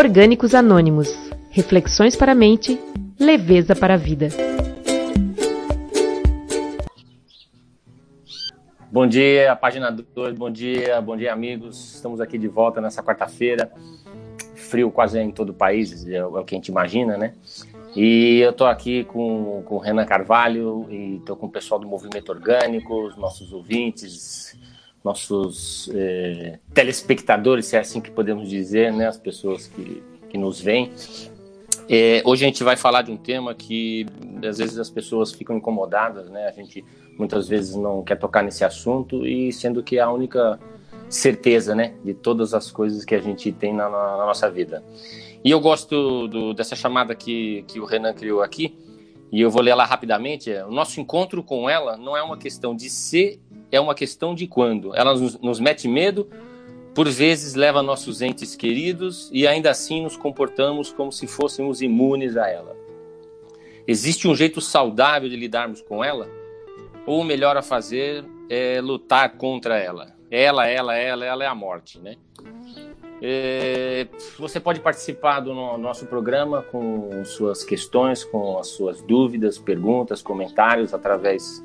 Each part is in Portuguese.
Orgânicos Anônimos. Reflexões para a mente, leveza para a vida. Bom dia, página 2, bom dia, bom dia, amigos. Estamos aqui de volta nessa quarta-feira. Frio quase em todo o país, é o que a gente imagina, né? E eu estou aqui com, com o Renan Carvalho e estou com o pessoal do Movimento Orgânico, os nossos ouvintes, nossos eh, telespectadores, se é assim que podemos dizer, né? As pessoas que, que nos veem. É, hoje a gente vai falar de um tema que às vezes as pessoas ficam incomodadas, né? A gente muitas vezes não quer tocar nesse assunto e sendo que é a única certeza, né, de todas as coisas que a gente tem na, na nossa vida. E eu gosto do, dessa chamada que, que o Renan criou aqui, e eu vou ler ela rapidamente. É, o nosso encontro com ela não é uma questão de ser, é uma questão de quando. Ela nos, nos mete medo, por vezes leva nossos entes queridos e ainda assim nos comportamos como se fôssemos imunes a ela. Existe um jeito saudável de lidarmos com ela? Ou o melhor a fazer é lutar contra ela? Ela, ela, ela, ela é a morte, né? É, você pode participar do nosso programa com suas questões, com as suas dúvidas, perguntas, comentários através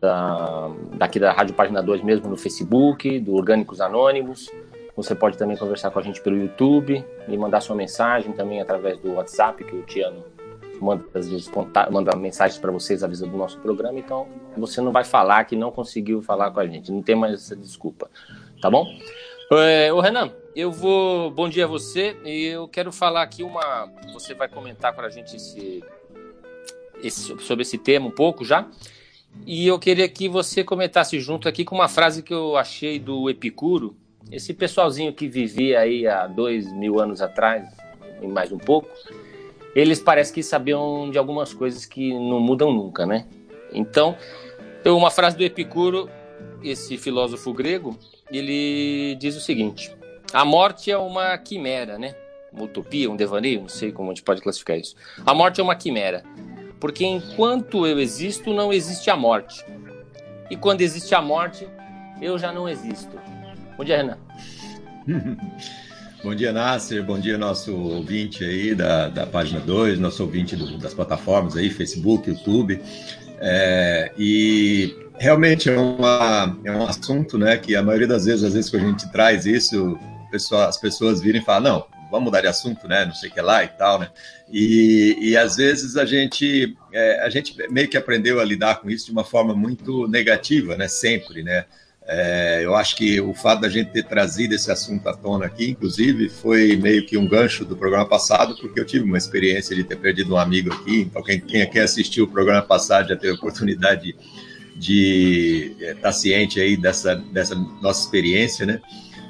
da, daqui da Rádio Página 2 mesmo no Facebook, do Orgânicos Anônimos. Você pode também conversar com a gente pelo YouTube e mandar sua mensagem também através do WhatsApp, que o Tiano manda, às vezes, manda mensagens para vocês avisando do nosso programa. Então, você não vai falar que não conseguiu falar com a gente. Não tem mais essa desculpa. Tá bom? É, ô Renan, eu vou. Bom dia a você. E eu quero falar aqui uma. Você vai comentar para a gente esse, esse, sobre esse tema um pouco já. E eu queria que você comentasse junto aqui com uma frase que eu achei do Epicuro, esse pessoalzinho que vivia aí há dois mil anos atrás, e mais um pouco, eles parecem que sabiam de algumas coisas que não mudam nunca, né? Então, uma frase do Epicuro, esse filósofo grego, ele diz o seguinte: a morte é uma quimera, né? Uma utopia, um devaneio, não sei como a gente pode classificar isso. A morte é uma quimera, porque enquanto eu existo, não existe a morte. E quando existe a morte, eu já não existo. Bom dia, Renan. Bom dia, Nasser. Bom dia, nosso ouvinte aí da, da página 2, nosso ouvinte do, das plataformas aí, Facebook, YouTube. É, e realmente é, uma, é um assunto né, que a maioria das vezes, às vezes, que a gente traz isso, pessoa, as pessoas virem e falam, não, vamos mudar de assunto, né? Não sei o que lá e tal, né? E, e às vezes a gente, é, a gente meio que aprendeu a lidar com isso de uma forma muito negativa, né? Sempre, né? É, eu acho que o fato da gente ter trazido esse assunto à tona aqui, inclusive, foi meio que um gancho do programa passado, porque eu tive uma experiência de ter perdido um amigo aqui. Então, quem, quem aqui assistiu o programa passado já teve a oportunidade de estar tá ciente aí dessa, dessa nossa experiência, né?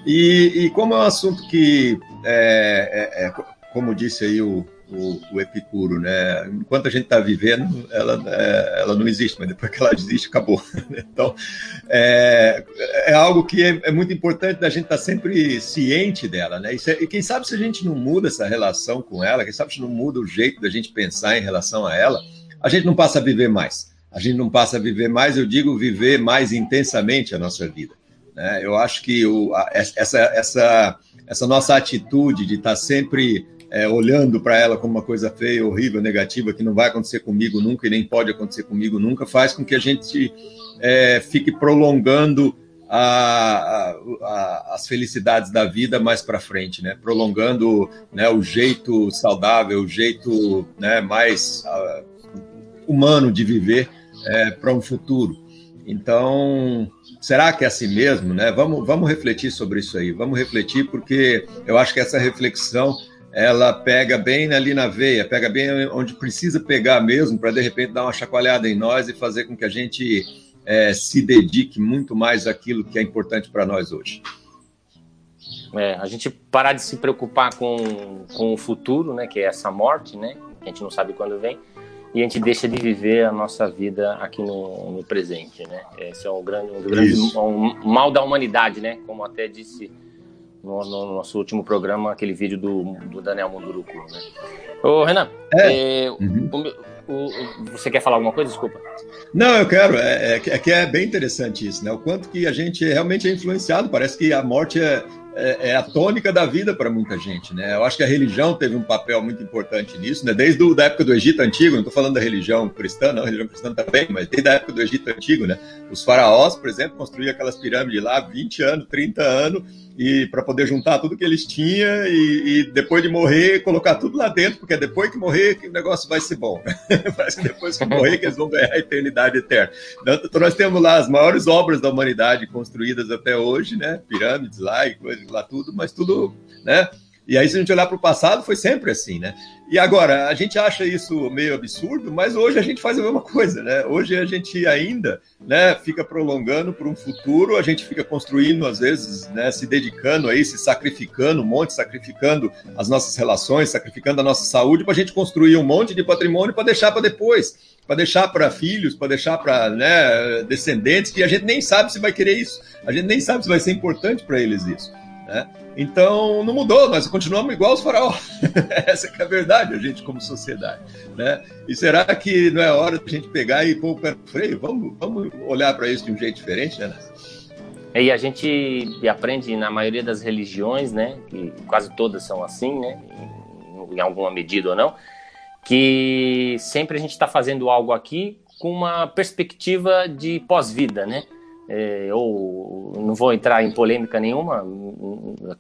E, e como é um assunto que, é, é, é como disse aí o, o, o, Epicuro, né? Enquanto a gente está vivendo, ela, é, ela não existe, mas depois que ela existe, acabou. Então, é, é algo que é, é, muito importante da gente estar tá sempre ciente dela, né? E, quem sabe se a gente não muda essa relação com ela, quem sabe se não muda o jeito da gente pensar em relação a ela, a gente não passa a viver mais. A gente não passa a viver mais, eu digo viver mais intensamente a nossa vida. Né? Eu acho que o, a, essa, essa, essa nossa atitude de estar tá sempre é, olhando para ela como uma coisa feia, horrível, negativa, que não vai acontecer comigo nunca e nem pode acontecer comigo nunca, faz com que a gente é, fique prolongando a, a, a, as felicidades da vida mais para frente, né? Prolongando né, o jeito saudável, o jeito né, mais uh, humano de viver é, para um futuro. Então, será que é assim mesmo, né? Vamos, vamos refletir sobre isso aí. Vamos refletir porque eu acho que essa reflexão ela pega bem ali na veia, pega bem onde precisa pegar mesmo, para de repente dar uma chacoalhada em nós e fazer com que a gente é, se dedique muito mais àquilo que é importante para nós hoje. É, a gente parar de se preocupar com, com o futuro, né, que é essa morte, né, que a gente não sabe quando vem, e a gente deixa de viver a nossa vida aqui no, no presente, né? Esse é um grande, um, grande um mal da humanidade, né? Como até disse no, no, nosso último programa, aquele vídeo do, do Daniel Munduruku, né? Ô, Renan, é. É, uhum. o, o, você quer falar alguma coisa? Desculpa. Não, eu quero. É, é, é, que é bem interessante isso, né? O quanto que a gente realmente é influenciado. Parece que a morte é, é, é, a tônica da vida para muita gente, né? Eu acho que a religião teve um papel muito importante nisso, né? Desde a época do Egito Antigo, não estou falando da religião cristã, não, a religião cristã também, mas desde a época do Egito Antigo, né? Os faraós, por exemplo, construíam aquelas pirâmides lá 20 anos, 30 anos, e para poder juntar tudo que eles tinham e, e, depois de morrer, colocar tudo lá dentro, porque é depois que morrer que o negócio vai ser bom. Que depois que morrer que eles vão ganhar a eternidade eterna. Então, nós temos lá as maiores obras da humanidade construídas até hoje, né? Pirâmides lá e coisas lá tudo, mas tudo, né? E aí, se a gente olhar para o passado, foi sempre assim, né? E agora, a gente acha isso meio absurdo, mas hoje a gente faz a mesma coisa, né? Hoje a gente ainda né, fica prolongando para um futuro, a gente fica construindo, às vezes, né, se dedicando aí, se sacrificando um monte, sacrificando as nossas relações, sacrificando a nossa saúde, para a gente construir um monte de patrimônio para deixar para depois, para deixar para filhos, para deixar para né, descendentes, que a gente nem sabe se vai querer isso, a gente nem sabe se vai ser importante para eles isso. Né? Então, não mudou, nós continuamos igual os faraós. Essa é a verdade, a gente como sociedade. Né? E será que não é hora de a gente pegar e pôr o pé no freio? Vamos, vamos olhar para isso de um jeito diferente, né? É, e a gente aprende na maioria das religiões, né, que quase todas são assim, né, em, em alguma medida ou não, que sempre a gente está fazendo algo aqui com uma perspectiva de pós-vida, né? É, ou não vou entrar em polêmica nenhuma,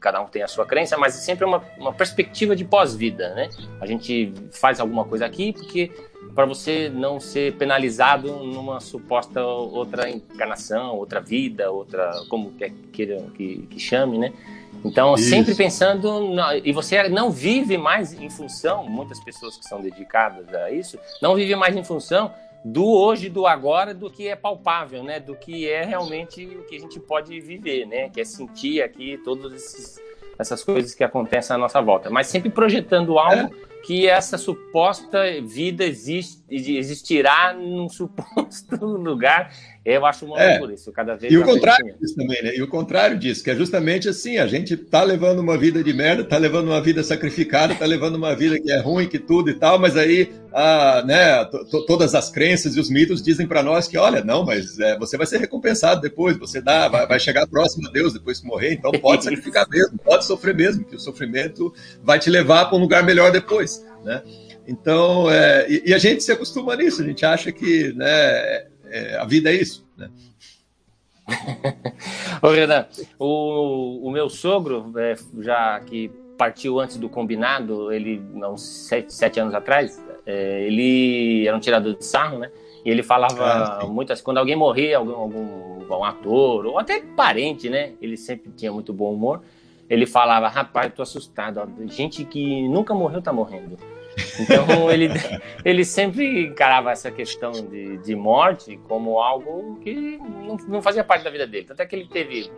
cada um tem a sua crença, mas é sempre uma, uma perspectiva de pós-vida, né? A gente faz alguma coisa aqui porque para você não ser penalizado numa suposta outra encarnação, outra vida, outra como quer queira que, que chame, né? Então, Isso. sempre pensando. Na, e você não vive mais em função, muitas pessoas que são dedicadas a isso, não vivem mais em função do hoje, do agora, do que é palpável, né? Do que é realmente o que a gente pode viver, né? Que é sentir aqui todas essas coisas que acontecem à nossa volta. Mas sempre projetando algo é que essa suposta vida existe, existirá num suposto lugar. Eu acho uma é. loucura isso, cada vez E o contrário disso também, né? E o contrário disso, que é justamente assim, a gente tá levando uma vida de merda, tá levando uma vida sacrificada, tá levando uma vida que é ruim, que tudo e tal, mas aí, a, né, todas as crenças e os mitos dizem para nós que, olha, não, mas é, você vai ser recompensado depois, você dá, vai, vai chegar próximo a Deus depois que morrer, então pode sacrificar mesmo, pode sofrer mesmo, que o sofrimento vai te levar para um lugar melhor depois né? Então, é, e, e, a gente se acostuma nisso, a gente acha que né, é, a vida é isso, né? Ô, Renan, o, o meu sogro, é, já que partiu antes do combinado, ele, uns sete, sete anos atrás, é, ele era um tirador de sarro, né? E ele falava ah, muitas. Quando alguém morria, algum, algum um ator, ou até parente, né? Ele sempre tinha muito bom humor ele falava, rapaz, eu tô assustado, ó, gente que nunca morreu tá morrendo. Então ele, ele sempre encarava essa questão de, de morte como algo que não, não fazia parte da vida dele. Tanto é que ele teve,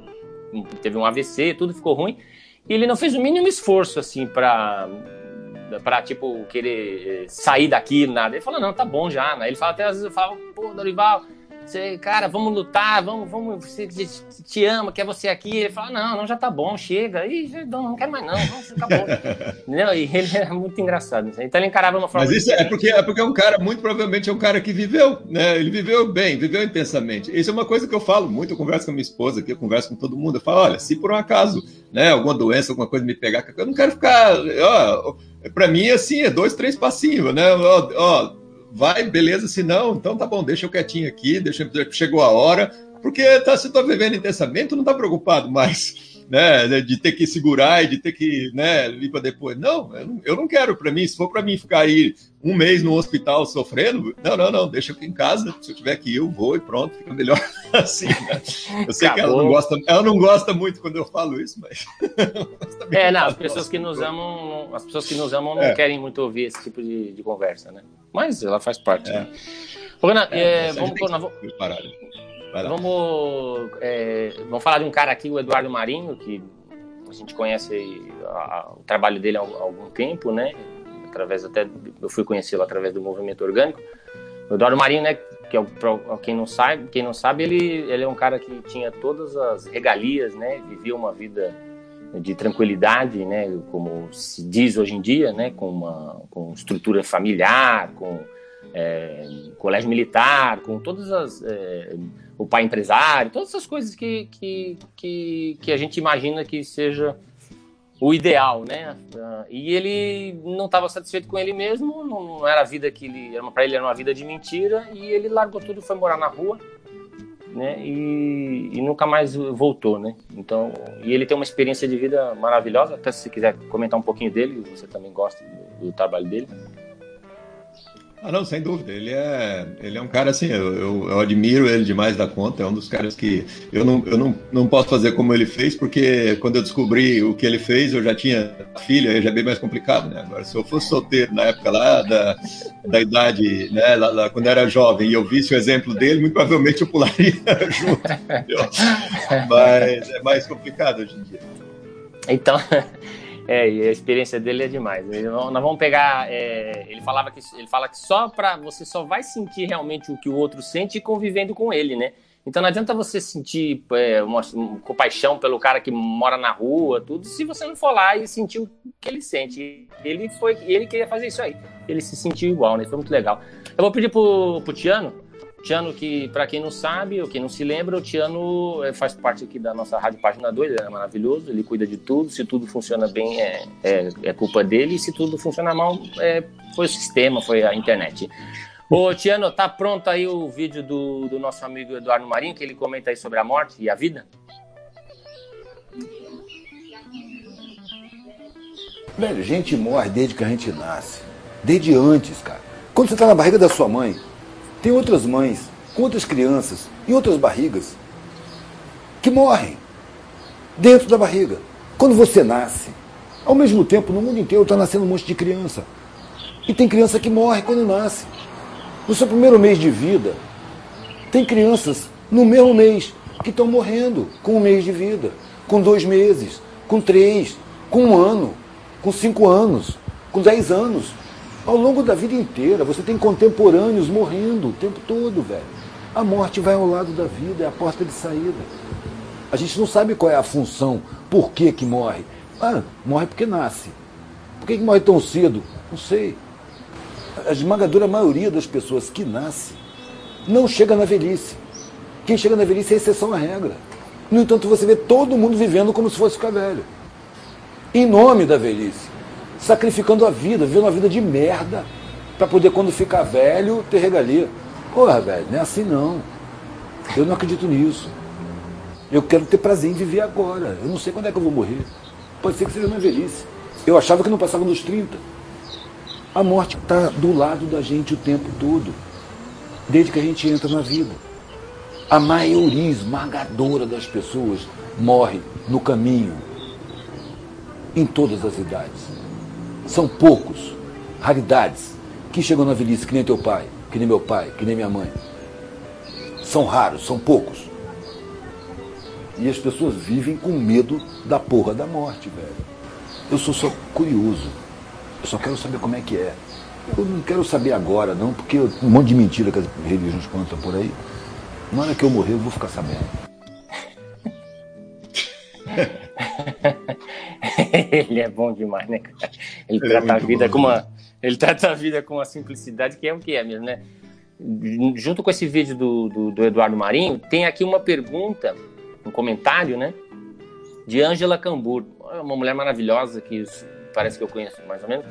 teve um AVC, tudo ficou ruim, e ele não fez o mínimo esforço assim para para tipo querer sair daqui nada. Ele falou não, tá bom já. Né? Ele fala até às vezes eu falo, pô, Dorival, você, cara, vamos lutar, vamos, vamos, você te ama, quer você aqui. Ele fala, não, não, já tá bom, chega. Ih, não, não quero mais não, vamos, acabou. Entendeu? E ele é muito engraçado. Então ele encarava uma forma... Mas isso é porque, é porque é um cara, muito provavelmente é um cara que viveu, né? Ele viveu bem, viveu intensamente. Isso é uma coisa que eu falo muito, eu converso com a minha esposa aqui, eu converso com todo mundo. Eu falo, olha, se por um acaso, né, alguma doença, alguma coisa me pegar, eu não quero ficar... Ó, pra mim, assim, é dois, três passinhos, né? Ó, ó vai, beleza, se não, então tá bom, deixa eu quietinho aqui, deixa chegou a hora, porque tá, se tô vivendo intensamente, não tá preocupado mais. Né, de ter que segurar e de ter que né, ir para depois. Não, eu não, eu não quero para mim. Se for para mim ficar aí um mês no hospital sofrendo, não, não, não, deixa aqui em casa. Se eu tiver que ir, eu vou e pronto, fica melhor assim. Né? Eu sei Acabou. que ela não gosta, ela não gosta muito quando eu falo isso, mas. é, não, as pessoas que nos amam, as pessoas que nos amam não é. querem muito ouvir esse tipo de, de conversa, né? Mas ela faz parte. É. Né? Renan, é, é, vamos, na, vamos, é, vamos falar de um cara aqui, o Eduardo Marinho, que a gente conhece a, a, o trabalho dele há, há algum tempo, né? Através até eu fui conhecê-lo através do movimento orgânico. O Eduardo Marinho, né? Que é o, quem não sabe, quem não sabe, ele, ele é um cara que tinha todas as regalias, né? Vivia uma vida de tranquilidade, né, como se diz hoje em dia, né, com uma com estrutura familiar, com é, colégio militar, com todas as é, o pai empresário, todas essas coisas que, que, que, que a gente imagina que seja o ideal, né? Uh, e ele não estava satisfeito com ele mesmo, não, era a vida que ele, para ele era uma vida de mentira, e ele largou tudo, foi morar na rua, né? E, e, nunca mais voltou, né? Então, e ele tem uma experiência de vida maravilhosa. Até se você quiser comentar um pouquinho dele, você também gosta do, do trabalho dele. Ah, não, sem dúvida. Ele é, ele é um cara assim, eu, eu, eu, admiro ele demais da conta. É um dos caras que eu, não, eu não, não posso fazer como ele fez, porque quando eu descobri o que ele fez, eu já tinha filha, aí já é bem mais complicado, né? Agora, se eu fosse solteiro na época lá, da, da idade, né, lá, lá, quando eu era jovem, e eu visse o exemplo dele, muito provavelmente eu pularia junto. Mas é mais complicado hoje em dia. Então. É, e a experiência dele é demais. Nós vamos pegar. É, ele falava que ele fala que só para você só vai sentir realmente o que o outro sente convivendo com ele, né? Então não adianta você sentir é, uma, uma compaixão pelo cara que mora na rua, tudo, se você não for lá e sentir o que ele sente. Ele foi, ele queria fazer isso aí. Ele se sentiu igual, né? Foi muito legal. Eu vou pedir pro, pro Tiano Tiano, que para quem não sabe ou quem não se lembra, o Tiano é, faz parte aqui da nossa Rádio Página 2, ele é maravilhoso, ele cuida de tudo, se tudo funciona bem é, é, é culpa dele, e se tudo funciona mal é, foi o sistema, foi a internet. Ô Tiano, tá pronto aí o vídeo do, do nosso amigo Eduardo Marinho, que ele comenta aí sobre a morte e a vida? Velho, gente morre desde que a gente nasce. Desde antes, cara. Quando você tá na barriga da sua mãe, tem outras mães, com outras crianças, em outras barrigas, que morrem dentro da barriga. Quando você nasce, ao mesmo tempo, no mundo inteiro está nascendo um monte de criança. E tem criança que morre quando nasce. No seu primeiro mês de vida, tem crianças no mesmo mês que estão morrendo com um mês de vida, com dois meses, com três, com um ano, com cinco anos, com dez anos. Ao longo da vida inteira, você tem contemporâneos morrendo o tempo todo, velho. A morte vai ao lado da vida, é a porta de saída. A gente não sabe qual é a função, por que que morre. Ah, morre porque nasce. Por que, que morre tão cedo? Não sei. A esmagadora maioria das pessoas que nasce não chega na velhice. Quem chega na velhice é exceção à regra. No entanto, você vê todo mundo vivendo como se fosse ficar velho. Em nome da velhice sacrificando a vida, vivendo uma vida de merda, para poder, quando ficar velho, ter regalia. Porra, velho, não é assim não. Eu não acredito nisso. Eu quero ter prazer em viver agora. Eu não sei quando é que eu vou morrer. Pode ser que seja na velhice. Eu achava que não passava nos 30. A morte está do lado da gente o tempo todo, desde que a gente entra na vida. A maioria esmagadora das pessoas morre no caminho, em todas as idades. São poucos, raridades, que chegam na velhice que nem teu pai, que nem meu pai, que nem minha mãe. São raros, são poucos. E as pessoas vivem com medo da porra da morte, velho. Eu sou só curioso. Eu só quero saber como é que é. Eu não quero saber agora, não, porque um monte de mentira que as religiões contam por aí. Na hora que eu morrer, eu vou ficar sabendo. ele é bom demais, né, cara? Ele, ele é trata é a vida bom, com uma. Né? Ele trata a vida com uma simplicidade que é o que é mesmo, né? Junto com esse vídeo do, do, do Eduardo Marinho, tem aqui uma pergunta, um comentário, né? De Ângela Cambur, uma mulher maravilhosa que parece que eu conheço mais ou menos.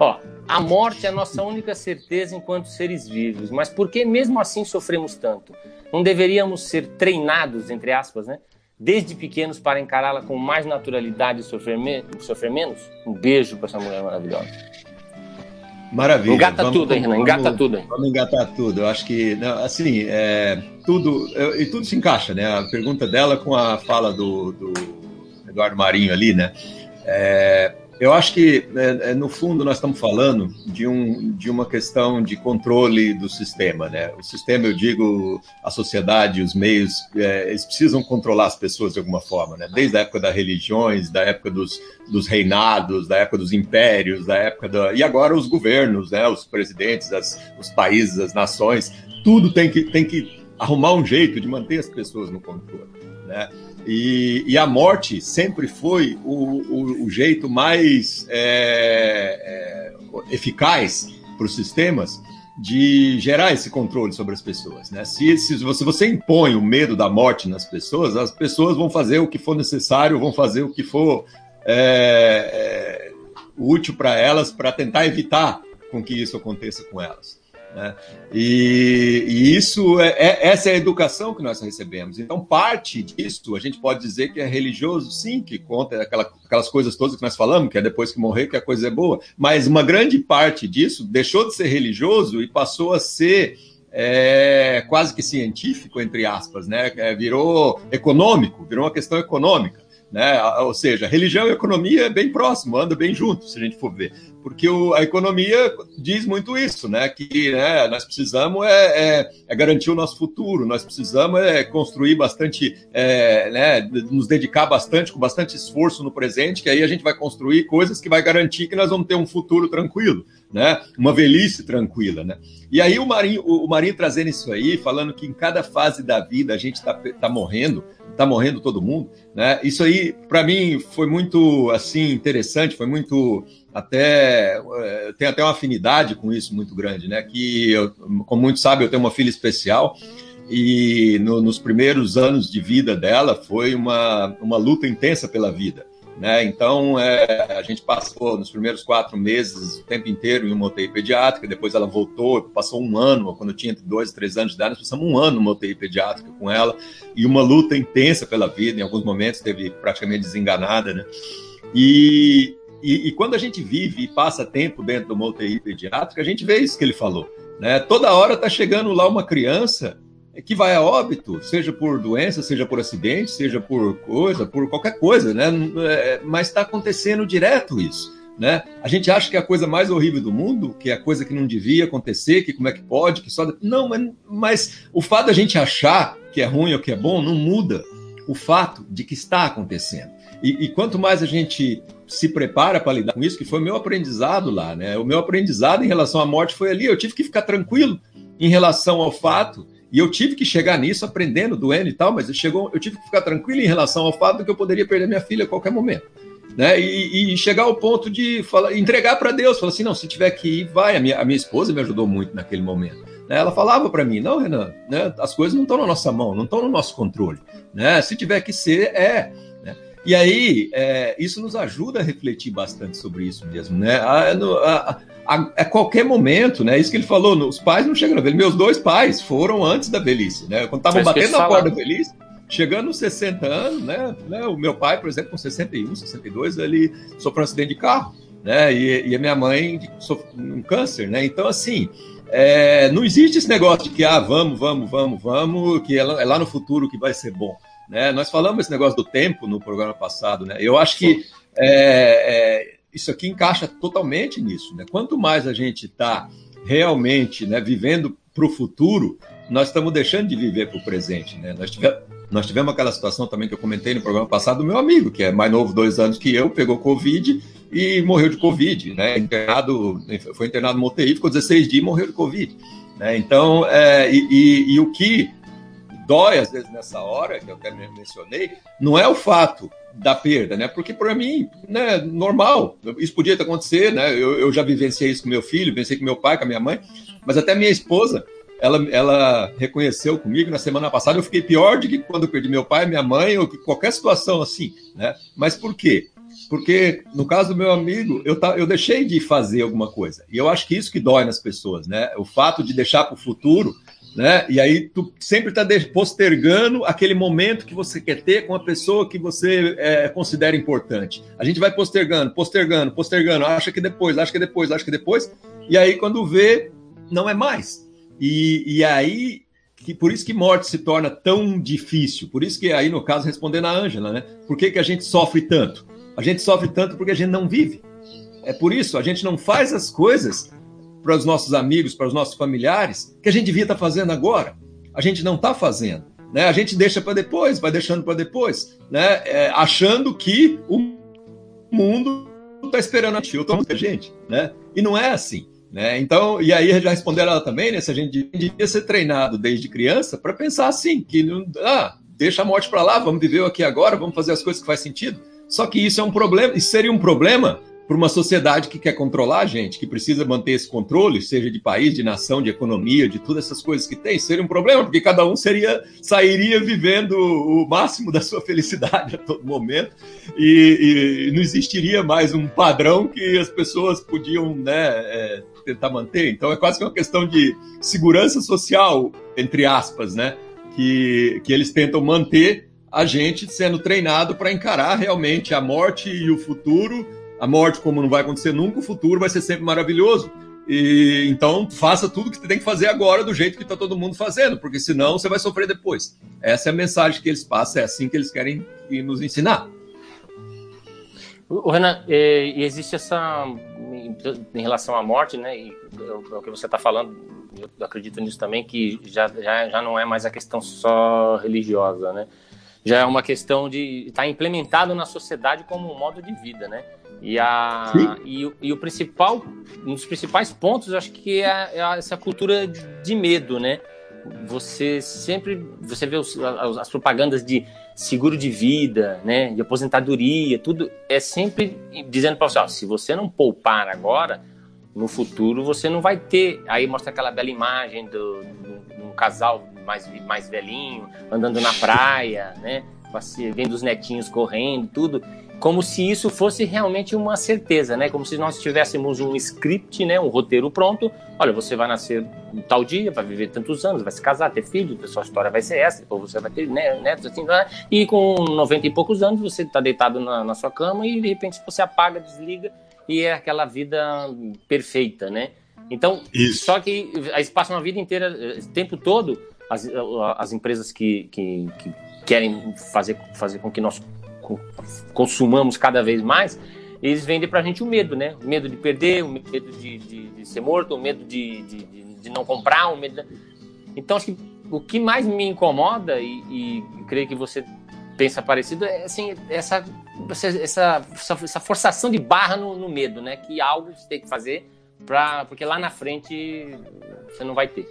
Ó, a morte é a nossa única certeza enquanto seres vivos, mas por que mesmo assim sofremos tanto? Não deveríamos ser treinados, entre aspas, né? Desde pequenos para encará-la com mais naturalidade e sofrer, me sofrer menos? Um beijo para essa mulher maravilhosa. Maravilha. Engata vamos, tudo aí, Renan. Engata vamos, tudo aí. Vamos engatar tudo. Eu acho que, assim, é, tudo. E tudo se encaixa, né? A pergunta dela com a fala do, do Eduardo Marinho ali, né? É, eu acho que, é, é, no fundo, nós estamos falando de, um, de uma questão de controle do sistema. Né? O sistema, eu digo, a sociedade, os meios, é, eles precisam controlar as pessoas de alguma forma. Né? Desde a época das religiões, da época dos, dos reinados, da época dos impérios, da época da... E agora os governos, né? os presidentes, as, os países, as nações, tudo tem que, tem que arrumar um jeito de manter as pessoas no controle. Né? E, e, a morte sempre foi o, o, o jeito mais é, é, eficaz para os sistemas de gerar esse controle sobre as pessoas. Né? Se, se, se você impõe o medo da morte nas pessoas, as pessoas vão fazer o que for necessário, vão fazer o que for é, é, útil para elas para tentar evitar com que isso aconteça com elas. Né? E, e, isso é, é, essa é a educação que nós recebemos. Então, parte disso a gente pode dizer que é religioso, sim, que conta aquela, aquelas coisas todas que nós falamos, que é depois que morrer que a coisa é boa. Mas uma grande parte disso deixou de ser religioso e passou a ser é, quase que científico, entre aspas, né? É, virou econômico, virou uma questão econômica. Né? Ou seja, religião e economia é bem próximo, andam bem juntos, se a gente for ver. Porque o, a economia diz muito isso, né? Que né, nós precisamos é, é, é, garantir o nosso futuro, nós precisamos é construir bastante, é, né, nos dedicar bastante, com bastante esforço no presente, que aí a gente vai construir coisas que vai garantir que nós vamos ter um futuro tranquilo, né? Uma velhice tranquila, né? E aí o Marinho, o, o Marinho trazendo isso aí, falando que em cada fase da vida a gente está tá morrendo, tá morrendo todo mundo, né? Isso aí, para mim, foi muito, assim, interessante, foi muito, até, eh, tem até uma afinidade com isso muito grande, né? Que, eu, como muitos sabem, eu tenho uma filha especial e no, nos primeiros anos de vida dela foi uma, uma luta intensa pela vida. Né? Então, é, a gente passou nos primeiros quatro meses o tempo inteiro em uma UTI pediátrica, depois ela voltou, passou um ano, quando eu tinha entre dois e três anos de idade, nós passamos um ano numa UTI pediátrica com ela, e uma luta intensa pela vida, em alguns momentos teve praticamente desenganada, né? E, e, e quando a gente vive e passa tempo dentro de uma UTI pediátrica, a gente vê isso que ele falou, né? Toda hora está chegando lá uma criança que vai a óbito, seja por doença, seja por acidente, seja por coisa, por qualquer coisa, né? É, mas está acontecendo direto isso. Né? A gente acha que é a coisa mais horrível do mundo, que é a coisa que não devia acontecer, que como é que pode, que só. Não, mas, mas o fato da gente achar que é ruim ou que é bom não muda o fato de que está acontecendo. E, e quanto mais a gente se prepara para lidar com isso, que foi o meu aprendizado lá, né? O meu aprendizado em relação à morte foi ali. Eu tive que ficar tranquilo em relação ao fato e eu tive que chegar nisso aprendendo, doendo e tal, mas chegou, eu tive que ficar tranquilo em relação ao fato de que eu poderia perder minha filha a qualquer momento. Né? E, e chegar ao ponto de falar, entregar para Deus, falar assim, não, se tiver que ir, vai. A minha, a minha esposa me ajudou muito naquele momento. Né? Ela falava para mim, não, Renan, né? as coisas não estão na nossa mão, não estão no nosso controle. Né? Se tiver que ser, é. E aí, é, isso nos ajuda a refletir bastante sobre isso mesmo. Né? A, a, a, a, qualquer momento, né? Isso que ele falou, os pais não chegam na velhice. Meus dois pais foram antes da velhice, né? Quando estavam batendo na porta da velhice, chegando nos 60 anos, né, né? O meu pai, por exemplo, com 61, 62, ele sofreu um acidente de carro, né? E, e a minha mãe sofreu um câncer, né? Então, assim, é, não existe esse negócio de que, ah, vamos, vamos, vamos, vamos, que é é lá no futuro que vai ser bom. Né? Nós falamos esse negócio do tempo no programa passado, né? Eu acho que é, é, isso aqui encaixa totalmente nisso. Né? Quanto mais a gente está realmente né, vivendo para o futuro, nós estamos deixando de viver para o presente. Né? Nós, tivemos, nós tivemos aquela situação também que eu comentei no programa passado do meu amigo, que é mais novo, dois anos que eu, pegou Covid e morreu de Covid. Né? Internado, foi internado no UTI, ficou 16 dias e morreu de Covid. Né? Então, é, e, e, e o que dói às vezes nessa hora, que eu até mencionei, não é o fato da perda, né? Porque para mim, né, normal, isso podia acontecer, né? Eu, eu já vivenciei isso com meu filho, vivenciei com meu pai, com a minha mãe, mas até minha esposa, ela, ela reconheceu comigo na semana passada, eu fiquei pior do que quando eu perdi meu pai, minha mãe, ou qualquer situação assim, né? Mas por quê? Porque no caso do meu amigo, eu, tá, eu deixei de fazer alguma coisa. E eu acho que isso que dói nas pessoas, né? O fato de deixar para o futuro né? E aí tu sempre está postergando aquele momento que você quer ter com a pessoa que você é, considera importante. A gente vai postergando, postergando, postergando, acha que depois, acha que depois, acha que depois, e aí quando vê, não é mais. E, e aí, que, por isso que morte se torna tão difícil, por isso que aí, no caso, respondendo a Ângela, né? Por que, que a gente sofre tanto? A gente sofre tanto porque a gente não vive. É por isso, a gente não faz as coisas para os nossos amigos, para os nossos familiares, que a gente devia estar tá fazendo agora. A gente não está fazendo. Né? A gente deixa para depois, vai deixando para depois, né? É, achando que o mundo está esperando a gente, eu muita gente. Né? E não é assim. Né? Então, e aí já responderam ela também, né? Se a gente devia ser treinado desde criança para pensar assim, que não, ah, deixa a morte para lá, vamos viver aqui agora, vamos fazer as coisas que faz sentido. Só que isso é um problema, isso seria um problema para uma sociedade que quer controlar a gente, que precisa manter esse controle, seja de país, de nação, de economia, de todas essas coisas que tem, seria um problema, porque cada um seria sairia vivendo o máximo da sua felicidade a todo momento e, e não existiria mais um padrão que as pessoas podiam né, é, tentar manter. Então é quase que uma questão de segurança social, entre aspas, né, que, que eles tentam manter a gente sendo treinado para encarar realmente a morte e o futuro a morte, como não vai acontecer nunca, o futuro vai ser sempre maravilhoso. E então faça tudo que você tem que fazer agora do jeito que está todo mundo fazendo, porque senão você vai sofrer depois. Essa é a mensagem que eles passam, é assim que eles querem nos ensinar. O Renan, e existe essa em relação à morte, né? E é o que você está falando, eu acredito nisso também que já, já, já não é mais a questão só religiosa, né? Já é uma questão de estar tá implementado na sociedade como um modo de vida, né? E, a, e, e, o principal, um dos principais pontos, acho que é, é essa cultura de medo, né? Você sempre, você vê os, as propagandas de seguro de vida, né, de aposentadoria, tudo é sempre dizendo para você, ó, se você não poupar agora, no futuro você não vai ter. Aí mostra aquela bela imagem do, do, do um casal mais, mais velhinho andando na praia, né, vendo os netinhos correndo, tudo como se isso fosse realmente uma certeza, né? Como se nós tivéssemos um script, né? Um roteiro pronto. Olha, você vai nascer tal dia, vai viver tantos anos, vai se casar, ter filhos, a sua história vai ser essa, ou você vai ter né, netos, assim, né? e com 90 e poucos anos você está deitado na, na sua cama e de repente você apaga, desliga e é aquela vida perfeita, né? Então, Isso. só que aí passa uma vida inteira, o tempo todo, as, as empresas que, que, que querem fazer, fazer com que nós consumamos cada vez mais, eles vendem para a gente o medo, né? O medo de perder, o medo de, de, de ser morto, o medo de, de, de, não comprar, o medo. Então, acho que o que mais me incomoda, e, e creio que você pensa parecido, é assim, essa, essa, essa, essa forçação de barra no, no medo, né? Que algo você tem que fazer, pra, porque lá na frente você não vai ter.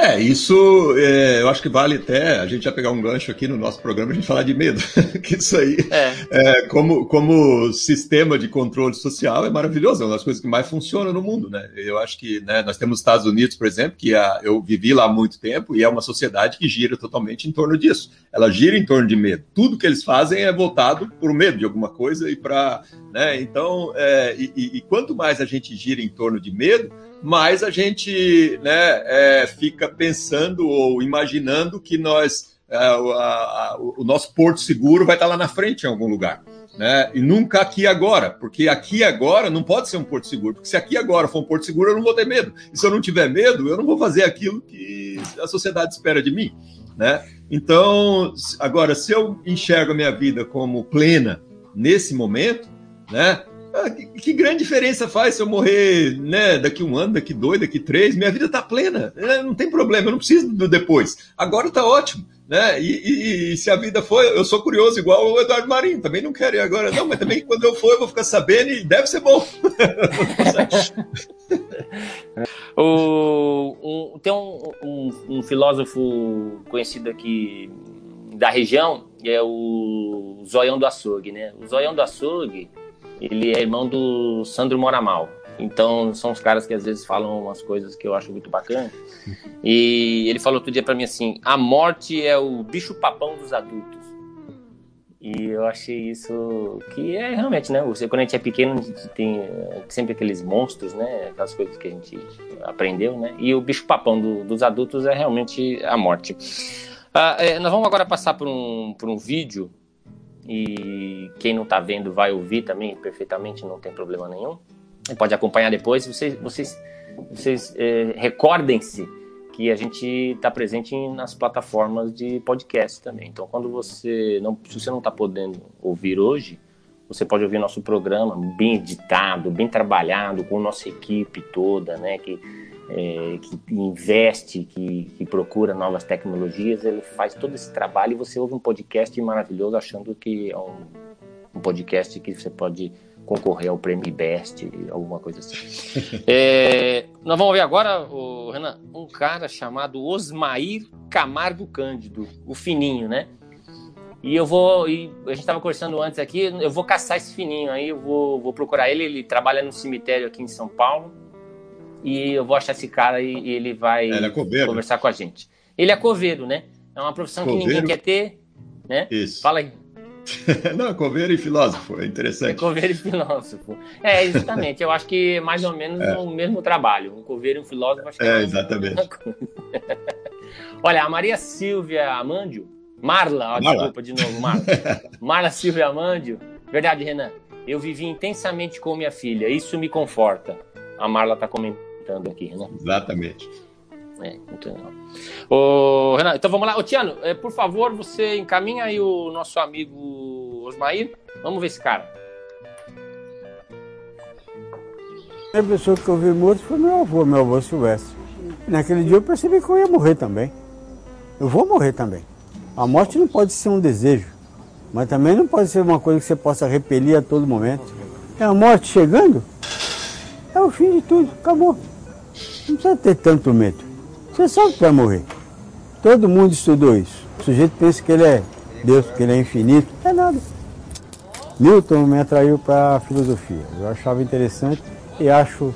É, isso é, eu acho que vale até a gente já pegar um gancho aqui no nosso programa a gente falar de medo. que isso aí, é. É, como, como sistema de controle social, é maravilhoso, é uma das coisas que mais funciona no mundo, né? Eu acho que né, nós temos os Estados Unidos, por exemplo, que a, eu vivi lá há muito tempo e é uma sociedade que gira totalmente em torno disso. Ela gira em torno de medo. Tudo que eles fazem é voltado por medo de alguma coisa e para. Né, então, é, e, e quanto mais a gente gira em torno de medo, mais a gente né, é, fica pensando ou imaginando que nós é, a, o nosso porto seguro vai estar lá na frente em algum lugar. Né? E nunca aqui agora, porque aqui agora não pode ser um porto seguro, porque se aqui agora for um porto seguro, eu não vou ter medo. E se eu não tiver medo, eu não vou fazer aquilo que a sociedade espera de mim. Né? Então, agora, se eu enxergo a minha vida como plena nesse momento, né? Ah, que, que, grande diferença faz se eu morrer né, daqui um ano, daqui dois, daqui três? Minha vida está plena, né? não tem problema, eu não preciso do depois. Agora está ótimo. Né? E, e, e, se a vida for, eu sou curioso, igual o Eduardo Marinho, também não quero ir agora, não, mas também quando eu for, eu vou ficar sabendo e deve ser bom. o, um, tem um, um, um filósofo conhecido aqui da região, é o Zoião do Açougue, né? O Zoião do Açougue, ele é irmão do Sandro Moramal. Então, são os caras que às vezes falam umas coisas que eu acho muito bacana. E ele falou outro dia para mim assim: a morte é o bicho-papão dos adultos. E eu achei isso que é realmente, né? Você, quando a gente é pequeno, a gente tem eh, sempre aqueles monstros, né? Aquelas coisas que a gente aprendeu, né? E o bicho-papão do, dos adultos é realmente a morte. Ah, é, nós vamos agora passar por um, por um vídeo e quem não está vendo vai ouvir também perfeitamente, não tem problema nenhum. Pode acompanhar depois. Vocês, vocês, vocês é, recordem-se que a gente está presente nas plataformas de podcast também. Então, quando você não, se você não está podendo ouvir hoje, você pode ouvir nosso programa bem editado, bem trabalhado, com nossa equipe toda, né? Que é, que investe, que, que, procura novas tecnologias, ele faz todo esse trabalho e você ouve um podcast maravilhoso achando que é um, um podcast que você pode concorrer ao prêmio Best, alguma coisa assim. é, nós vamos ver agora, o Renan, um cara chamado Osmair Camargo Cândido, o fininho, né? E eu vou. E a gente estava conversando antes aqui, eu vou caçar esse fininho aí, eu vou, vou procurar ele. Ele trabalha no cemitério aqui em São Paulo. E eu vou achar esse cara e, e ele vai ele é conversar com a gente. Ele é coveiro, né? É uma profissão coveiro. que ninguém quer ter, né? Isso. Fala aí. Não, coveiro e filósofo, é interessante. É coveiro e filósofo. É, exatamente. Eu acho que é mais ou menos é. o mesmo trabalho. Um coveiro e um filósofo, acho que é, é exatamente. Olha, a Maria Silvia Amandio, Marla, ó, desculpa de novo, Marla. Marla Silvia Amandio. Verdade, Renan. Eu vivi intensamente com minha filha, isso me conforta. A Marla está comentando aqui, né? Exatamente. É, muito legal. Ô, Renan, então vamos lá. Ô, Tiano, é, por favor, você encaminha aí o nosso amigo Osmair. Vamos ver esse cara. A pessoa que eu vi morto foi meu avô, meu avô Silvestre. Naquele dia eu percebi que eu ia morrer também. Eu vou morrer também. A morte não pode ser um desejo, mas também não pode ser uma coisa que você possa repelir a todo momento. É a morte chegando, é o fim de tudo, acabou. Não precisa ter tanto medo. Você sabe que vai morrer. Todo mundo estudou isso. O sujeito pensa que ele é Deus, que ele é infinito. É nada. Milton me atraiu para a filosofia. Eu achava interessante e acho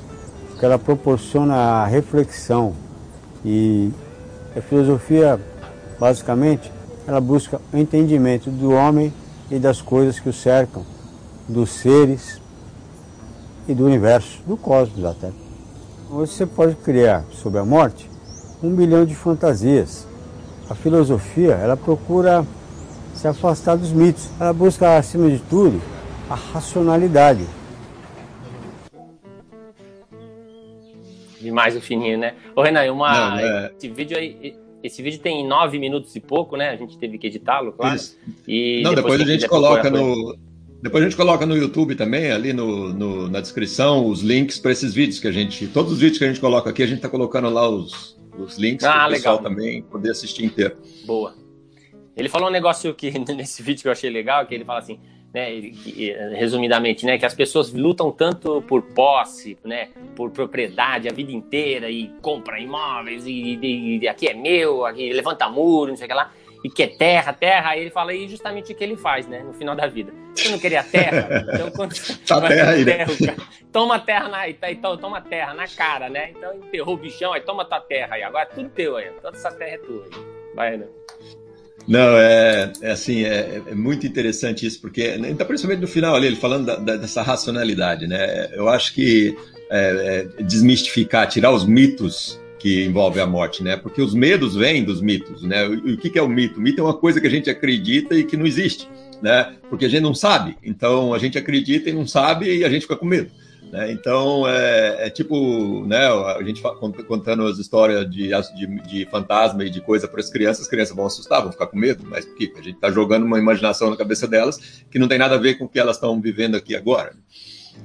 que ela proporciona a reflexão. E a filosofia, basicamente, ela busca o entendimento do homem e das coisas que o cercam, dos seres e do universo, do cosmos até. Você pode criar sobre a morte um bilhão de fantasias. A filosofia, ela procura se afastar dos mitos. Ela busca, acima de tudo, a racionalidade. Demais o fininho, né? Ô, Renan, uma, Não, é... esse vídeo aí, esse vídeo tem nove minutos e pouco, né? A gente teve que editá-lo, claro. Isso. E Não, depois, depois a gente coloca no. Depois a gente coloca no YouTube também, ali no, no na descrição, os links para esses vídeos que a gente. Todos os vídeos que a gente coloca aqui, a gente está colocando lá os, os links ah, para o pessoal também poder assistir inteiro. Boa. Ele falou um negócio que nesse vídeo que eu achei legal, que ele fala assim, né, resumidamente, né, que as pessoas lutam tanto por posse, né, por propriedade a vida inteira e compra imóveis e, e, e aqui é meu, aqui levanta muro, não sei o que lá, e que é terra, terra, aí ele fala aí justamente o que ele faz, né, no final da vida. Você não queria terra? Então quando tá terra aí, né? toma terra na, então, toma terra na cara, né? Então enterrou o bichão, aí toma tua terra aí, agora é tudo teu aí, toda essa terra é tua aí. Vai, né? Não, é, é assim, é, é, muito interessante isso, porque, então, principalmente no final ali, ele falando da, da, dessa racionalidade, né? Eu acho que é, é, desmistificar, tirar os mitos que envolvem a morte, né? Porque os medos vêm dos mitos, né? O, que, é o mito? O mito é uma coisa que a gente acredita e que não existe, né? Porque a gente não sabe. Então, a gente acredita e não sabe e a gente fica com medo. Né? Então, é, é, tipo, né, a gente contando as histórias de, de, de fantasma e de coisa para as crianças, as crianças vão assustar, vão ficar com medo, mas por quê? A gente está jogando uma imaginação na cabeça delas que não tem nada a ver com o que elas estão vivendo aqui agora.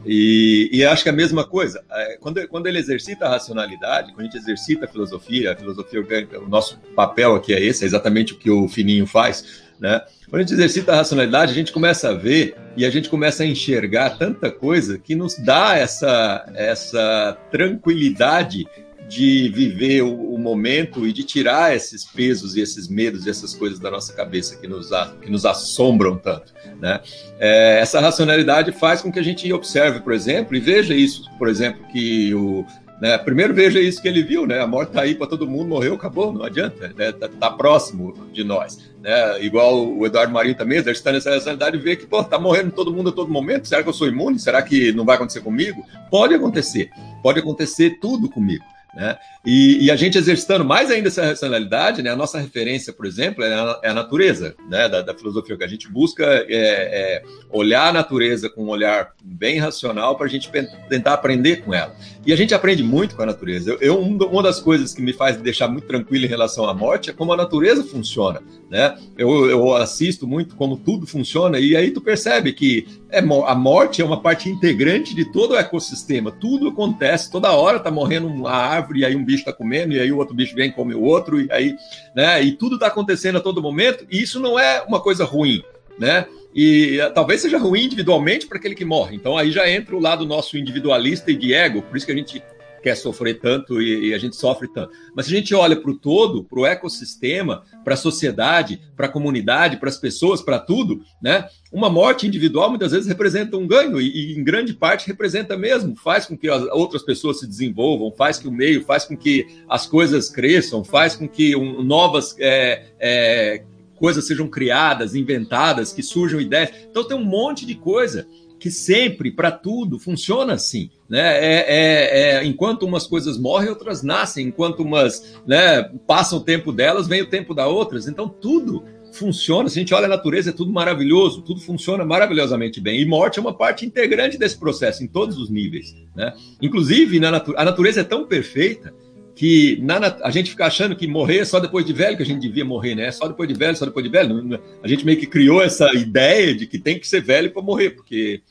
E, e, acho que é a mesma coisa, é, quando, quando ele exercita a racionalidade, quando a gente exercita a filosofia, a filosofia orgânica, o nosso papel aqui é esse, é exatamente o que o Fininho faz, né? Quando a gente exercita a racionalidade, a gente começa a ver e a gente começa a enxergar tanta coisa que nos dá essa, essa tranquilidade de viver o, o, momento e de tirar esses pesos e esses medos e essas coisas da nossa cabeça que nos, que nos assombram tanto. Né? É, essa racionalidade faz com que a gente observe, por exemplo, e veja isso, por exemplo, que o, né? Primeiro veja isso que ele viu, né? A morte está aí para todo mundo, morreu, acabou, não adianta, né? Tá, tá, próximo de nós, né? Igual o Eduardo Marinho também está nessa realidade e vê que, pô, tá morrendo todo mundo a todo momento. Será que eu sou imune? Será que não vai acontecer comigo? Pode acontecer, pode acontecer tudo comigo. Né? E, e, a gente exercitando mais ainda essa racionalidade, né? a nossa referência, por exemplo, é a, é a natureza né? da, da, filosofia, que a gente busca é, é olhar a natureza com um olhar bem racional para a gente tentar aprender com ela. E a gente aprende muito com a natureza. Eu, eu, uma das coisas que me faz deixar muito tranquilo em relação à morte é como a natureza funciona. Né? Eu, eu assisto muito como tudo funciona, e aí tu percebe que é, a morte é uma parte integrante de todo o ecossistema. Tudo acontece, toda hora tá morrendo uma árvore, e aí um bicho está comendo, e aí o outro bicho vem e come o outro, e aí, né? E tudo está acontecendo a todo momento, e isso não é uma coisa ruim, né? E uh, talvez seja ruim individualmente para aquele que morre. Então aí já entra o lado nosso individualista e de ego, por isso que a gente quer sofrer tanto e, e a gente sofre tanto. Mas se a gente olha para o todo, para o ecossistema, para a sociedade, para a comunidade, para as pessoas, para tudo, né? Uma morte individual muitas vezes representa um ganho e, e, em grande parte representa mesmo, faz com que as outras pessoas se desenvolvam, faz que o meio, faz com que as coisas cresçam, faz com que um, novas é, é, coisas sejam criadas, inventadas, que surjam ideias. Então tem um monte de coisa que sempre, para tudo, funciona assim. Né? É, é, é, enquanto umas coisas morrem, outras nascem. Enquanto umas né, passam o tempo delas, vem o tempo da outras. Então, tudo funciona. Se a gente olha a natureza, é tudo maravilhoso, tudo funciona maravilhosamente bem. E morte é uma parte integrante desse processo, em todos os níveis. Né? Inclusive, na natu a natureza é tão perfeita que na, a gente fica achando que morrer é só depois de velho que a gente devia morrer, né? Só depois de velho, só depois de velho. A gente meio que criou essa ideia de que tem que ser velho para morrer, porque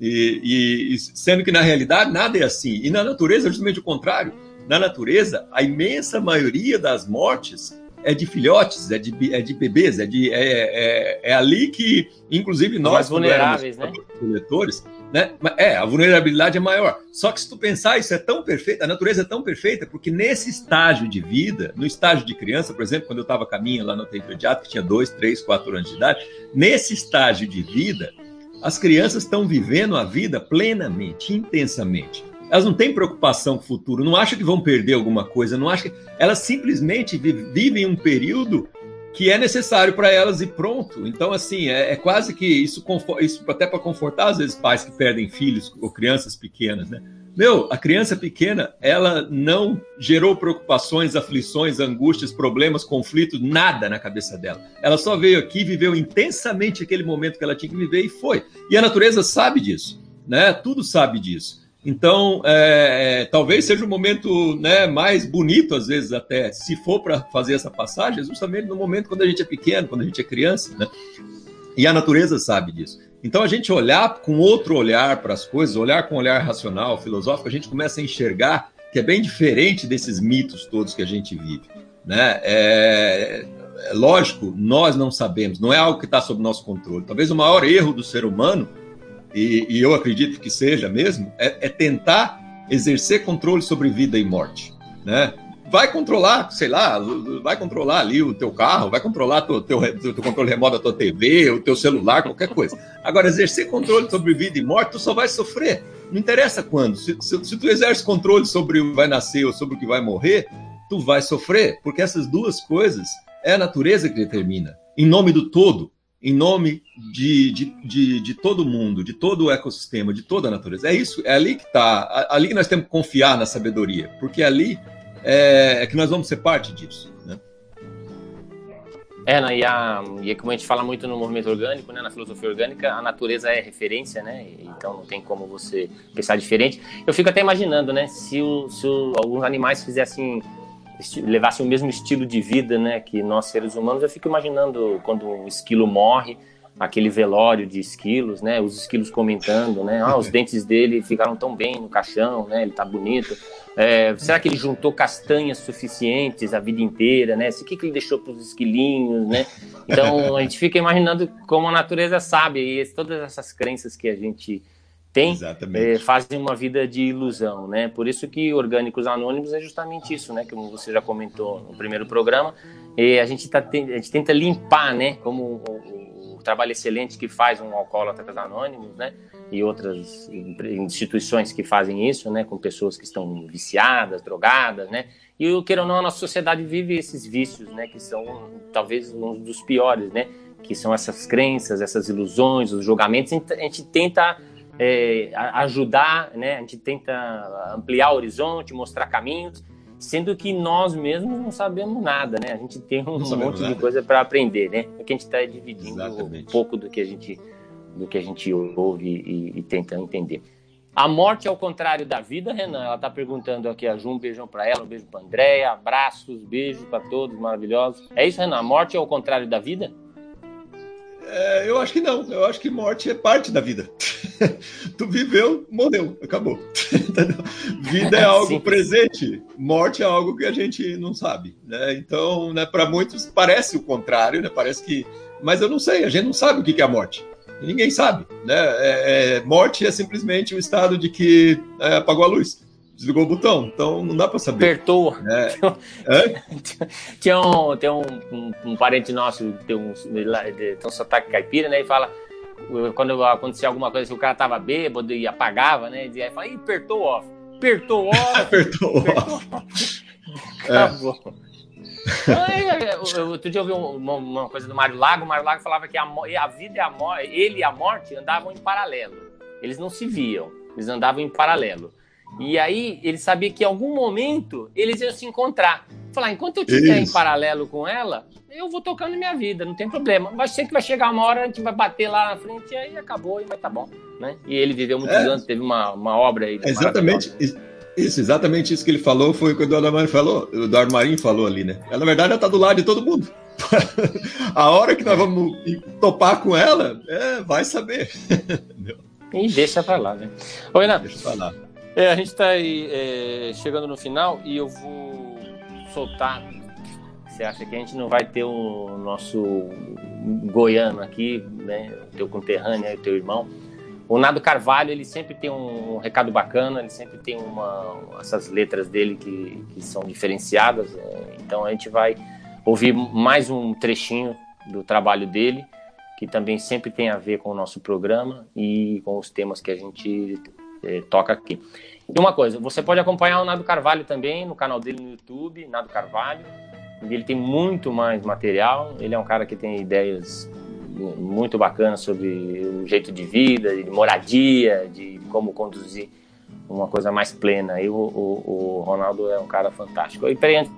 e, e, sendo que na realidade nada é assim. E na natureza justamente o contrário. Na natureza, a imensa maioria das mortes é de filhotes, é de, é de bebês, é, de, é, é, é ali que, inclusive, nós, mais vulneráveis, né? Coletores, né? É, a vulnerabilidade é maior. Só que se tu pensar, isso é tão perfeito, a natureza é tão perfeita, porque nesse estágio de vida, no estágio de criança, por exemplo, quando eu estava caminho lá no tempo imediato, que tinha dois, três, quatro anos de idade, nesse estágio de vida, as crianças estão vivendo a vida plenamente, intensamente. Elas não têm preocupação com o futuro, não acham que vão perder alguma coisa, não acham que... Elas simplesmente vivem um período que é necessário para elas e pronto. Então, assim, é, é quase que isso, isso até para confortar, às vezes, pais que perdem filhos ou crianças pequenas, né? Meu, a criança pequena, ela não gerou preocupações, aflições, angústias, problemas, conflitos, nada na cabeça dela. Ela só veio aqui, viveu intensamente aquele momento que ela tinha que viver e foi. E a natureza sabe disso, né? Tudo sabe disso. Então, é, talvez seja o momento né, mais bonito, às vezes, até, se for para fazer essa passagem, justamente no momento quando a gente é pequeno, quando a gente é criança, né? E a natureza sabe disso. Então, a gente olhar com outro olhar para as coisas, olhar com um olhar racional, filosófico, a gente começa a enxergar que é bem diferente desses mitos todos que a gente vive. Né? É, é lógico, nós não sabemos, não é algo que está sob nosso controle. Talvez o maior erro do ser humano, e, e eu acredito que seja mesmo, é, é tentar exercer controle sobre vida e morte. Né? Vai controlar, sei lá, vai controlar ali o teu carro, vai controlar o teu, teu, teu, controle remoto da tua TV, o teu celular, qualquer coisa. Agora, exercer controle sobre vida e morte, tu só vai sofrer. Não interessa quando. Se, se, se tu exerce controle sobre o que vai nascer ou sobre o que vai morrer, tu vai sofrer, porque essas duas coisas é a natureza que determina. Em nome do todo, em nome de, de, de, de, todo mundo, de todo o ecossistema, de toda a natureza. É isso, é ali que está, ali que nós temos que confiar na sabedoria, porque ali é, é que nós vamos ser parte disso. Né? É, né, e, a, e é como a gente fala muito no movimento orgânico, né, na filosofia orgânica, a natureza é referência, né? Então não tem como você pensar diferente. Eu fico até imaginando, né, se, o, se o, alguns animais fizessem levassem o mesmo estilo de vida, né, que nós seres humanos, eu fico imaginando quando um esquilo morre, aquele velório de esquilos, né? Os esquilos comentando, né? Ah, os dentes dele ficaram tão bem no caixão, né? Ele tá bonito. É, será que ele juntou castanhas suficientes a vida inteira, né? O que, que ele deixou para os esquilinhos, né? Então a gente fica imaginando como a natureza sabe e todas essas crenças que a gente tem é, fazem uma vida de ilusão, né? Por isso que orgânicos anônimos é justamente isso, né? Como você já comentou no primeiro programa, e a gente tá a gente tenta limpar, né? Como trabalho excelente que faz um Alcoólatras Anônimos, né? E outras instituições que fazem isso, né? Com pessoas que estão viciadas, drogadas, né? E, o queira ou não, a nossa sociedade vive esses vícios, né? Que são talvez um dos piores, né? Que são essas crenças, essas ilusões, os julgamentos. A gente tenta é, ajudar, né? A gente tenta ampliar o horizonte, mostrar caminhos, sendo que nós mesmos não sabemos nada, né? A gente tem um monte nada. de coisa para aprender, né? Porque a gente está dividindo Exatamente. um pouco do que a gente do que a gente ouve e, e tenta entender. A morte é o contrário da vida, Renan. Ela está perguntando aqui a Ju, um beijão para ela, um beijo para Andréia, abraços, beijos para todos, maravilhosos. É isso, Renan? A morte é o contrário da vida? É, eu acho que não. Eu acho que morte é parte da vida. tu viveu, morreu, acabou. vida é algo Sim. presente, morte é algo que a gente não sabe. Né? Então, né, para muitos parece o contrário, né? parece que. Mas eu não sei, a gente não sabe o que é a morte. Ninguém sabe. Né? É, é, morte é simplesmente o estado de que é, apagou a luz. Desligou o botão. Então não dá para saber. Apertou. É. tinha um, tem um, um, um, parente nosso, tem um, tem um sotaque caipira, né? E fala, quando acontecia alguma coisa, se o cara tava bêbado e apagava, né? E aí fala, apertou off. Apertou off. apertou off. Acabou. É. Outro dia eu vi uma, uma, coisa do Mário Lago. O Mário Lago falava que a, a vida e a morte, ele e a morte andavam em paralelo. Eles não se viam, eles andavam em paralelo. E aí ele sabia que em algum momento eles iam se encontrar. Falar, enquanto eu estiver em paralelo com ela, eu vou tocando minha vida, não tem problema. Mas sei que vai chegar uma hora, a gente vai bater lá na frente e aí acabou e vai tá bom. Né? E ele viveu muitos é. anos, teve uma, uma obra aí. Exatamente. Isso, exatamente isso que ele falou foi o que o Eduardo Marinho falou, o Eduardo Marinho falou ali, né? Ela, na verdade, ela tá do lado de todo mundo. a hora que nós vamos topar com ela, é, vai saber. e deixa pra lá, né? Ô, Renato. Deixa pra lá. É, a gente está é, chegando no final e eu vou soltar. Você acha que a gente não vai ter o nosso goiano aqui, né? O teu conterrâneo, o teu irmão. O Nado Carvalho, ele sempre tem um recado bacana, ele sempre tem uma, essas letras dele que, que são diferenciadas. É, então a gente vai ouvir mais um trechinho do trabalho dele, que também sempre tem a ver com o nosso programa e com os temas que a gente é, toca aqui. E uma coisa, você pode acompanhar o Nado Carvalho também no canal dele no YouTube, Nado Carvalho. Ele tem muito mais material. Ele é um cara que tem ideias muito bacanas sobre o jeito de vida, de moradia, de como conduzir uma coisa mais plena. E o, o, o Ronaldo é um cara fantástico. E peraí,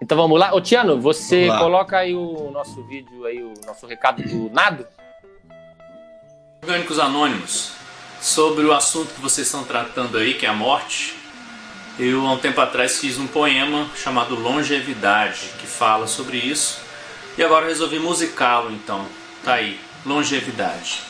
então vamos lá. Ô Tiano, você coloca aí o nosso vídeo aí, o nosso recado do Nado. Orgânicos Anônimos sobre o assunto que vocês estão tratando aí, que é a morte. Eu, há um tempo atrás, fiz um poema chamado Longevidade, que fala sobre isso. E agora resolvi musicá-lo, então. Tá aí, Longevidade.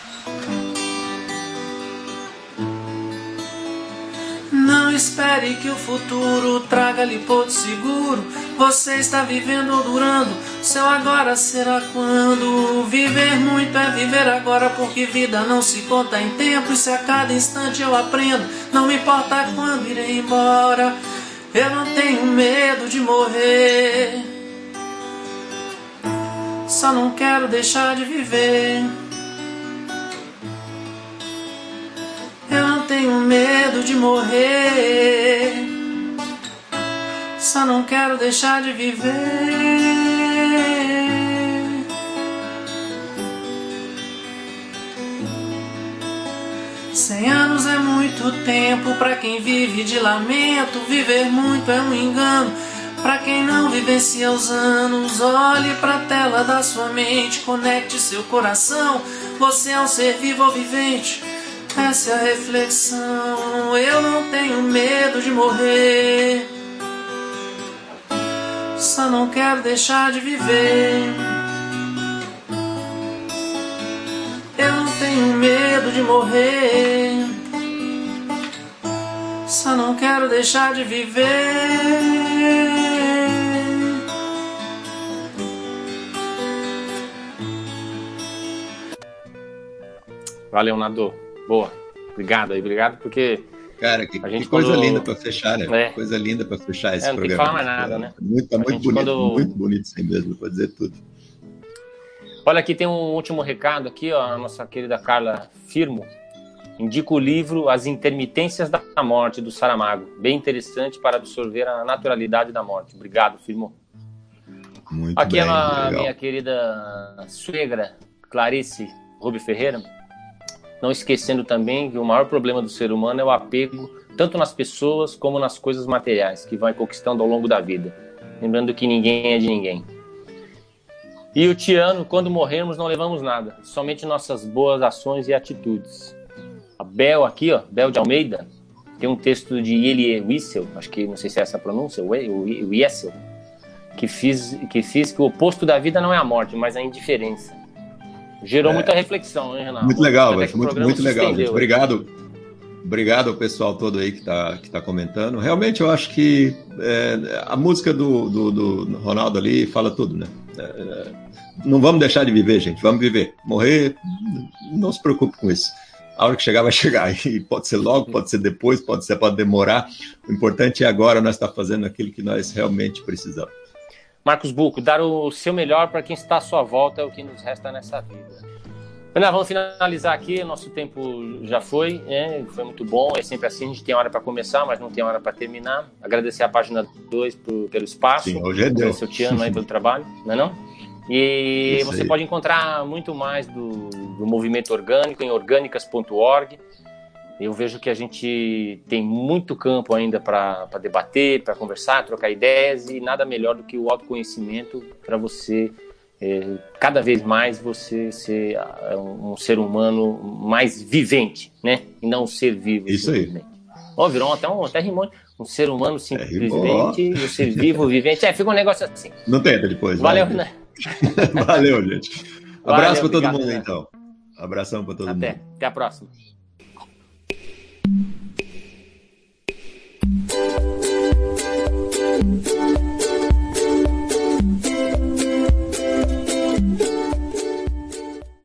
Não espere que o futuro traga-lhe porto seguro. Você está vivendo ou durando, seu agora será quando. Viver muito é viver agora, porque vida não se conta em tempo. E se a cada instante eu aprendo, não me importa quando irei embora. Eu não tenho medo de morrer, só não quero deixar de viver. Tenho medo de morrer. Só não quero deixar de viver. Cem anos é muito tempo para quem vive de lamento. Viver muito é um engano. Para quem não vivencia os anos, olhe para a tela da sua mente, conecte seu coração. Você é um ser vivo ou vivente essa é a reflexão. Eu não tenho medo de morrer. Só não quero deixar de viver. Eu não tenho medo de morrer. Só não quero deixar de viver. Valeu, Nado. Boa. Obrigado aí, obrigado, porque. Cara, que, a gente que coisa quando... linda para fechar, né? É. Coisa linda para fechar esse é, não programa. Não tem que falar mais nada, né? Muito, tá muito bonito, quando... muito bonito assim mesmo, para dizer tudo. Olha, aqui tem um último recado aqui, ó, a nossa querida Carla Firmo. Indica o livro As Intermitências da Morte, do Saramago. Bem interessante para absorver a naturalidade da morte. Obrigado, Firmo. Muito aqui bem, é a minha querida suegra, Clarice Rubi Ferreira não esquecendo também que o maior problema do ser humano é o apego tanto nas pessoas como nas coisas materiais que vai conquistando ao longo da vida. Lembrando que ninguém é de ninguém. E o Tiano, quando morrermos, não levamos nada, somente nossas boas ações e atitudes. A Bel aqui, ó, Bel de Almeida, tem um texto de Elie Wiesel, acho que não sei se é essa a pronúncia, Wiesel, que fiz, que fiz que o oposto da vida não é a morte, mas a indiferença. Gerou é, muita reflexão, hein, Renato? Muito legal, muito, muito legal. Gente. Obrigado. Obrigado ao pessoal todo aí que está que tá comentando. Realmente eu acho que é, a música do, do, do, Ronaldo ali fala tudo, né? É, não vamos deixar de viver, gente. Vamos viver. Morrer, não se preocupe com isso. a hora que chegar vai chegar. E pode ser logo, pode ser depois, pode ser, pode demorar. O importante é agora nós estar fazendo aquilo que nós realmente precisamos. Marcos Buco, dar o seu melhor para quem está à sua volta é o que nos resta nessa vida. Ana, vamos finalizar aqui. Nosso tempo já foi, né? foi muito bom. É sempre assim: a gente tem hora para começar, mas não tem hora para terminar. Agradecer a página 2 pelo espaço. Sim, hoje é Deus. Eu te amo aí pelo trabalho, não é? Não? E Isso você aí. pode encontrar muito mais do, do movimento orgânico em orgânicas.org. Eu vejo que a gente tem muito campo ainda para debater, para conversar, trocar ideias e nada melhor do que o autoconhecimento para você é, cada vez mais você ser ah, um, ser humano mais vivente, né? E não um ser vivo. Isso aí. Ó, virou até um até rimou, um ser humano simplesmente é, e um ser vivo vivente. É, fica um negócio assim. Não tenta depois. Valeu, né? Valeu, gente. Abraço para todo mundo, né? então. Abração para todo Até. mundo. Até a próxima.